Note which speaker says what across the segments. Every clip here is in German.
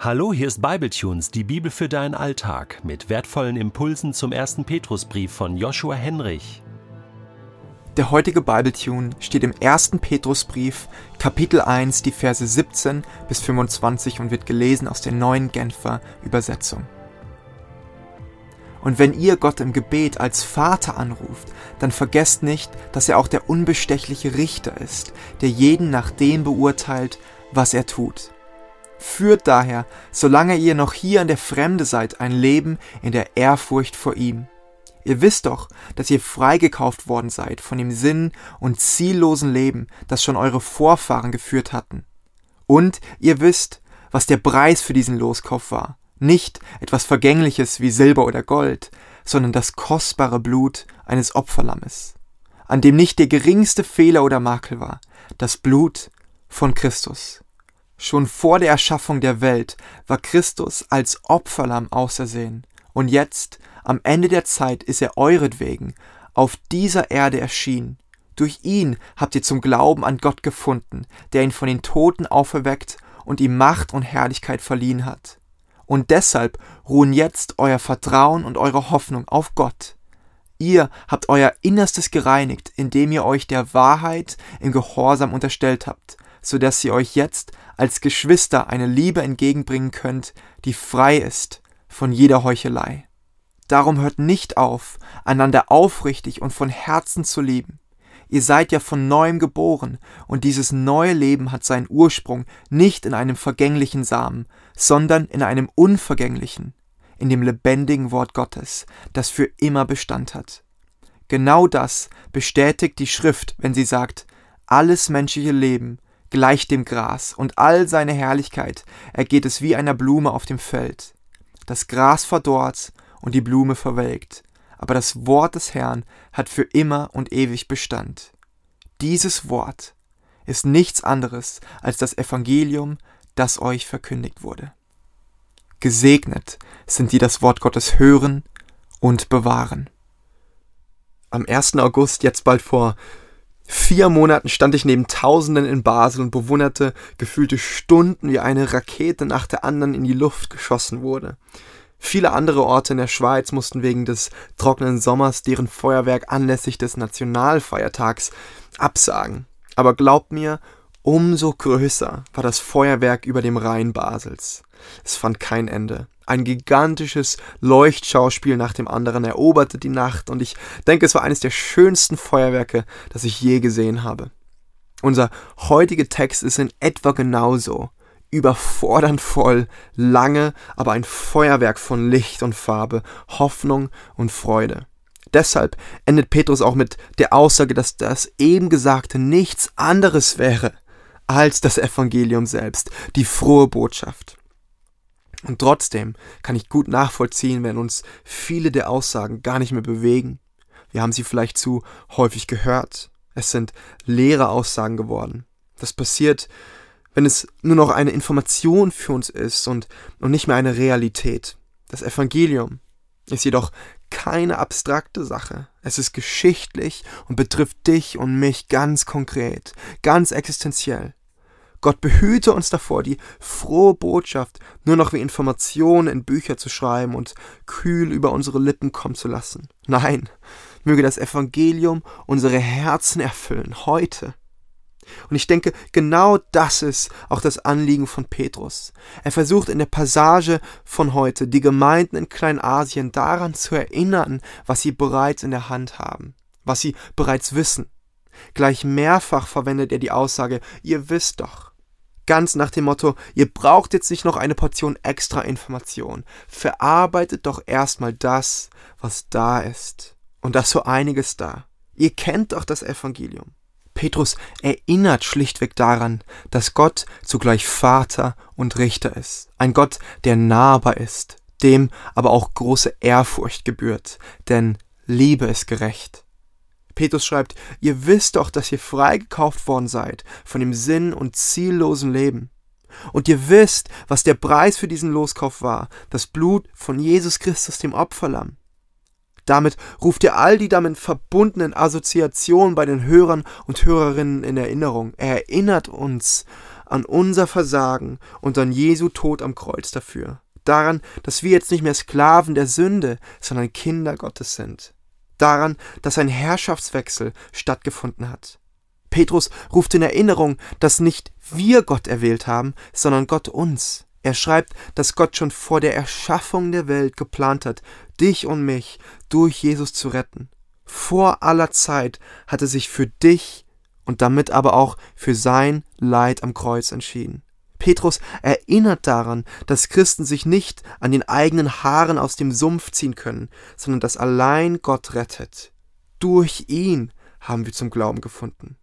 Speaker 1: Hallo, hier ist Bibletunes, die Bibel für deinen Alltag, mit wertvollen Impulsen zum ersten Petrusbrief von Joshua Henrich.
Speaker 2: Der heutige Bibletune steht im ersten Petrusbrief, Kapitel 1, die Verse 17 bis 25 und wird gelesen aus der neuen Genfer Übersetzung. Und wenn ihr Gott im Gebet als Vater anruft, dann vergesst nicht, dass er auch der unbestechliche Richter ist, der jeden nach dem beurteilt, was er tut. Führt daher, solange ihr noch hier in der Fremde seid, ein Leben in der Ehrfurcht vor ihm. Ihr wisst doch, dass ihr freigekauft worden seid von dem sinn- und ziellosen Leben, das schon eure Vorfahren geführt hatten. Und ihr wisst, was der Preis für diesen Loskauf war. Nicht etwas Vergängliches wie Silber oder Gold, sondern das kostbare Blut eines Opferlammes, an dem nicht der geringste Fehler oder Makel war, das Blut von Christus. Schon vor der Erschaffung der Welt war Christus als Opferlamm ausersehen, und jetzt, am Ende der Zeit, ist er euretwegen auf dieser Erde erschienen. Durch ihn habt ihr zum Glauben an Gott gefunden, der ihn von den Toten auferweckt und ihm Macht und Herrlichkeit verliehen hat. Und deshalb ruhen jetzt euer Vertrauen und eure Hoffnung auf Gott. Ihr habt euer Innerstes gereinigt, indem ihr euch der Wahrheit im Gehorsam unterstellt habt, so dass ihr euch jetzt als Geschwister eine Liebe entgegenbringen könnt, die frei ist von jeder Heuchelei. Darum hört nicht auf, einander aufrichtig und von Herzen zu lieben. Ihr seid ja von neuem geboren, und dieses neue Leben hat seinen Ursprung nicht in einem vergänglichen Samen, sondern in einem unvergänglichen, in dem lebendigen Wort Gottes, das für immer Bestand hat. Genau das bestätigt die Schrift, wenn sie sagt, alles menschliche Leben gleicht dem Gras, und all seine Herrlichkeit ergeht es wie einer Blume auf dem Feld. Das Gras verdorrt und die Blume verwelkt, aber das Wort des Herrn hat für immer und ewig Bestand. Dieses Wort ist nichts anderes als das Evangelium, das euch verkündigt wurde. Gesegnet sind die das Wort Gottes hören und bewahren. Am 1. August, jetzt bald vor vier Monaten stand ich neben Tausenden in Basel und bewunderte gefühlte Stunden, wie eine Rakete nach der anderen in die Luft geschossen wurde. Viele andere Orte in der Schweiz mussten wegen des trockenen Sommers deren Feuerwerk anlässlich des Nationalfeiertags absagen. Aber glaubt mir, umso größer war das Feuerwerk über dem Rhein Basels. Es fand kein Ende. Ein gigantisches Leuchtschauspiel nach dem anderen eroberte die Nacht und ich denke, es war eines der schönsten Feuerwerke, das ich je gesehen habe. Unser heutiger Text ist in etwa genauso. Überfordernd voll, lange, aber ein Feuerwerk von Licht und Farbe, Hoffnung und Freude. Deshalb endet Petrus auch mit der Aussage, dass das eben Gesagte nichts anderes wäre als das Evangelium selbst, die frohe Botschaft. Und trotzdem kann ich gut nachvollziehen, wenn uns viele der Aussagen gar nicht mehr bewegen. Wir haben sie vielleicht zu häufig gehört. Es sind leere Aussagen geworden. Das passiert, wenn es nur noch eine Information für uns ist und, und nicht mehr eine Realität. Das Evangelium ist jedoch keine abstrakte Sache. Es ist geschichtlich und betrifft dich und mich ganz konkret, ganz existenziell. Gott behüte uns davor, die frohe Botschaft nur noch wie Informationen in Bücher zu schreiben und kühl über unsere Lippen kommen zu lassen. Nein, möge das Evangelium unsere Herzen erfüllen, heute. Und ich denke, genau das ist auch das Anliegen von Petrus. Er versucht in der Passage von heute die Gemeinden in Kleinasien daran zu erinnern, was sie bereits in der Hand haben, was sie bereits wissen. Gleich mehrfach verwendet er die Aussage, ihr wisst doch. Ganz nach dem Motto, ihr braucht jetzt nicht noch eine Portion extra Information. Verarbeitet doch erstmal das, was da ist. Und da ist so einiges da. Ihr kennt doch das Evangelium. Petrus erinnert schlichtweg daran, dass Gott zugleich Vater und Richter ist. Ein Gott, der nahbar ist, dem aber auch große Ehrfurcht gebührt, denn Liebe ist gerecht. Petrus schreibt, ihr wisst doch, dass ihr freigekauft worden seid von dem sinn- und ziellosen Leben. Und ihr wisst, was der Preis für diesen Loskauf war, das Blut von Jesus Christus, dem Opferlamm. Damit ruft ihr all die damit verbundenen Assoziationen bei den Hörern und Hörerinnen in Erinnerung. Er erinnert uns an unser Versagen und an Jesu Tod am Kreuz dafür. Daran, dass wir jetzt nicht mehr Sklaven der Sünde, sondern Kinder Gottes sind. Daran, dass ein Herrschaftswechsel stattgefunden hat. Petrus ruft in Erinnerung, dass nicht wir Gott erwählt haben, sondern Gott uns. Er schreibt, dass Gott schon vor der Erschaffung der Welt geplant hat, dich und mich durch Jesus zu retten. Vor aller Zeit hat er sich für dich und damit aber auch für sein Leid am Kreuz entschieden. Petrus erinnert daran, dass Christen sich nicht an den eigenen Haaren aus dem Sumpf ziehen können, sondern dass allein Gott rettet. Durch ihn haben wir zum Glauben gefunden.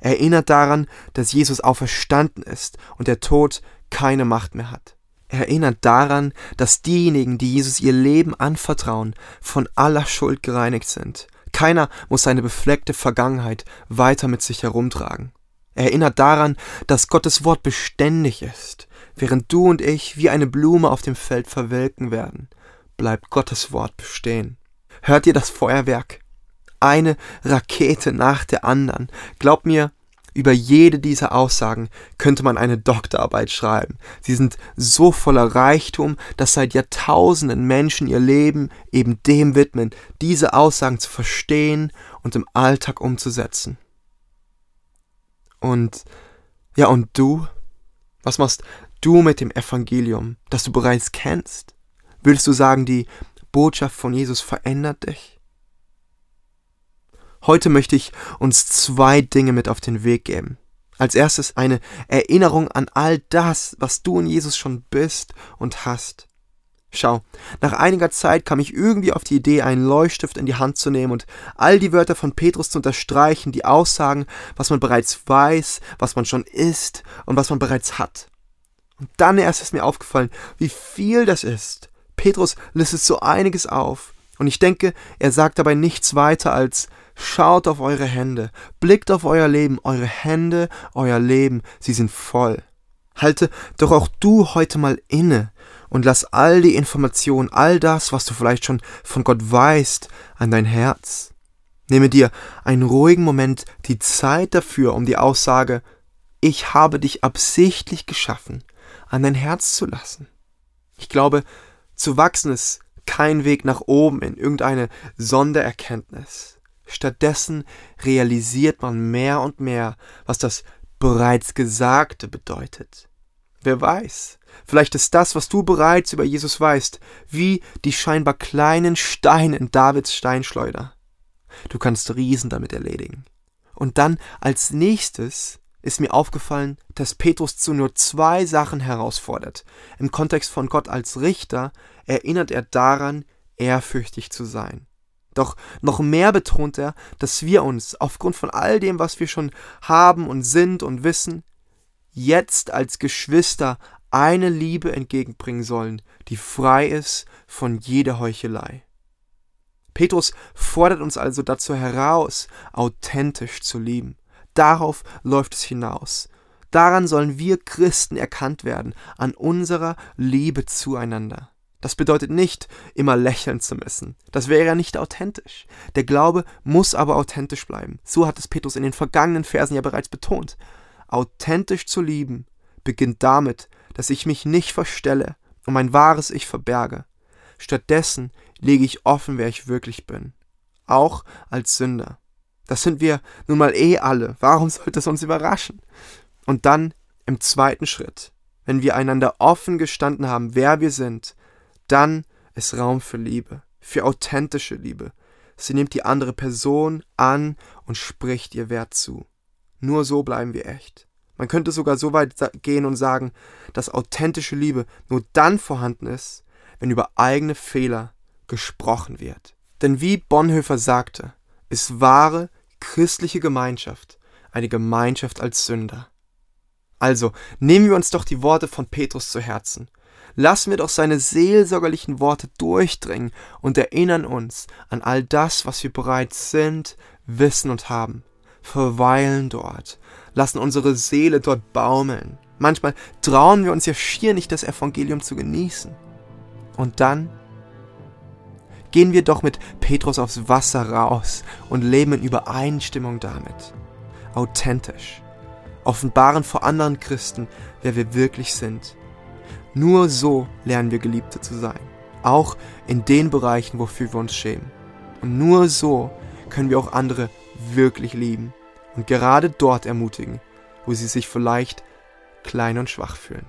Speaker 2: Er erinnert daran, dass Jesus auferstanden ist und der Tod keine Macht mehr hat. Er erinnert daran, dass diejenigen, die Jesus ihr Leben anvertrauen, von aller Schuld gereinigt sind. Keiner muss seine befleckte Vergangenheit weiter mit sich herumtragen. Er erinnert daran, dass Gottes Wort beständig ist. Während du und ich wie eine Blume auf dem Feld verwelken werden, bleibt Gottes Wort bestehen. Hört ihr das Feuerwerk? Eine Rakete nach der anderen. Glaub mir, über jede dieser Aussagen könnte man eine Doktorarbeit schreiben. Sie sind so voller Reichtum, dass seit Jahrtausenden Menschen ihr Leben eben dem widmen, diese Aussagen zu verstehen und im Alltag umzusetzen. Und ja, und du? Was machst du mit dem Evangelium, das du bereits kennst? Würdest du sagen, die Botschaft von Jesus verändert dich? Heute möchte ich uns zwei Dinge mit auf den Weg geben. Als erstes eine Erinnerung an all das, was du in Jesus schon bist und hast. Schau, nach einiger Zeit kam ich irgendwie auf die Idee, einen Leuchtstift in die Hand zu nehmen und all die Wörter von Petrus zu unterstreichen, die aussagen, was man bereits weiß, was man schon ist und was man bereits hat. Und dann erst ist mir aufgefallen, wie viel das ist. Petrus listet so einiges auf. Und ich denke, er sagt dabei nichts weiter als Schaut auf eure Hände, blickt auf euer Leben, eure Hände, euer Leben, sie sind voll. Halte doch auch du heute mal inne und lass all die Informationen, all das, was du vielleicht schon von Gott weißt, an dein Herz. Nehme dir einen ruhigen Moment die Zeit dafür, um die Aussage Ich habe dich absichtlich geschaffen, an dein Herz zu lassen. Ich glaube, zu wachsen ist kein Weg nach oben in irgendeine Sondererkenntnis. Stattdessen realisiert man mehr und mehr, was das bereits Gesagte bedeutet. Wer weiß, vielleicht ist das, was du bereits über Jesus weißt, wie die scheinbar kleinen Steine in Davids Steinschleuder. Du kannst Riesen damit erledigen. Und dann als nächstes ist mir aufgefallen, dass Petrus zu nur zwei Sachen herausfordert. Im Kontext von Gott als Richter erinnert er daran, ehrfürchtig zu sein. Doch noch mehr betont er, dass wir uns aufgrund von all dem, was wir schon haben und sind und wissen, jetzt als Geschwister eine Liebe entgegenbringen sollen, die frei ist von jeder Heuchelei. Petrus fordert uns also dazu heraus, authentisch zu lieben. Darauf läuft es hinaus. Daran sollen wir Christen erkannt werden, an unserer Liebe zueinander. Das bedeutet nicht, immer lächeln zu müssen. Das wäre ja nicht authentisch. Der Glaube muss aber authentisch bleiben. So hat es Petrus in den vergangenen Versen ja bereits betont. Authentisch zu lieben beginnt damit, dass ich mich nicht verstelle und mein wahres Ich verberge. Stattdessen lege ich offen, wer ich wirklich bin. Auch als Sünder. Das sind wir nun mal eh alle. Warum sollte es uns überraschen? Und dann im zweiten Schritt, wenn wir einander offen gestanden haben, wer wir sind, dann ist Raum für Liebe, für authentische Liebe. Sie nimmt die andere Person an und spricht ihr Wert zu. Nur so bleiben wir echt. Man könnte sogar so weit gehen und sagen, dass authentische Liebe nur dann vorhanden ist, wenn über eigene Fehler gesprochen wird. Denn wie Bonhoeffer sagte, ist wahre christliche Gemeinschaft eine Gemeinschaft als Sünder. Also nehmen wir uns doch die Worte von Petrus zu Herzen Lassen wir doch seine seelsorgerlichen Worte durchdringen und erinnern uns an all das, was wir bereits sind, wissen und haben. Verweilen dort, lassen unsere Seele dort baumeln. Manchmal trauen wir uns ja schier nicht, das Evangelium zu genießen. Und dann gehen wir doch mit Petrus aufs Wasser raus und leben in Übereinstimmung damit. Authentisch. Offenbaren vor anderen Christen, wer wir wirklich sind. Nur so lernen wir Geliebte zu sein. Auch in den Bereichen, wofür wir uns schämen. Und nur so können wir auch andere wirklich lieben und gerade dort ermutigen, wo sie sich vielleicht klein und schwach fühlen.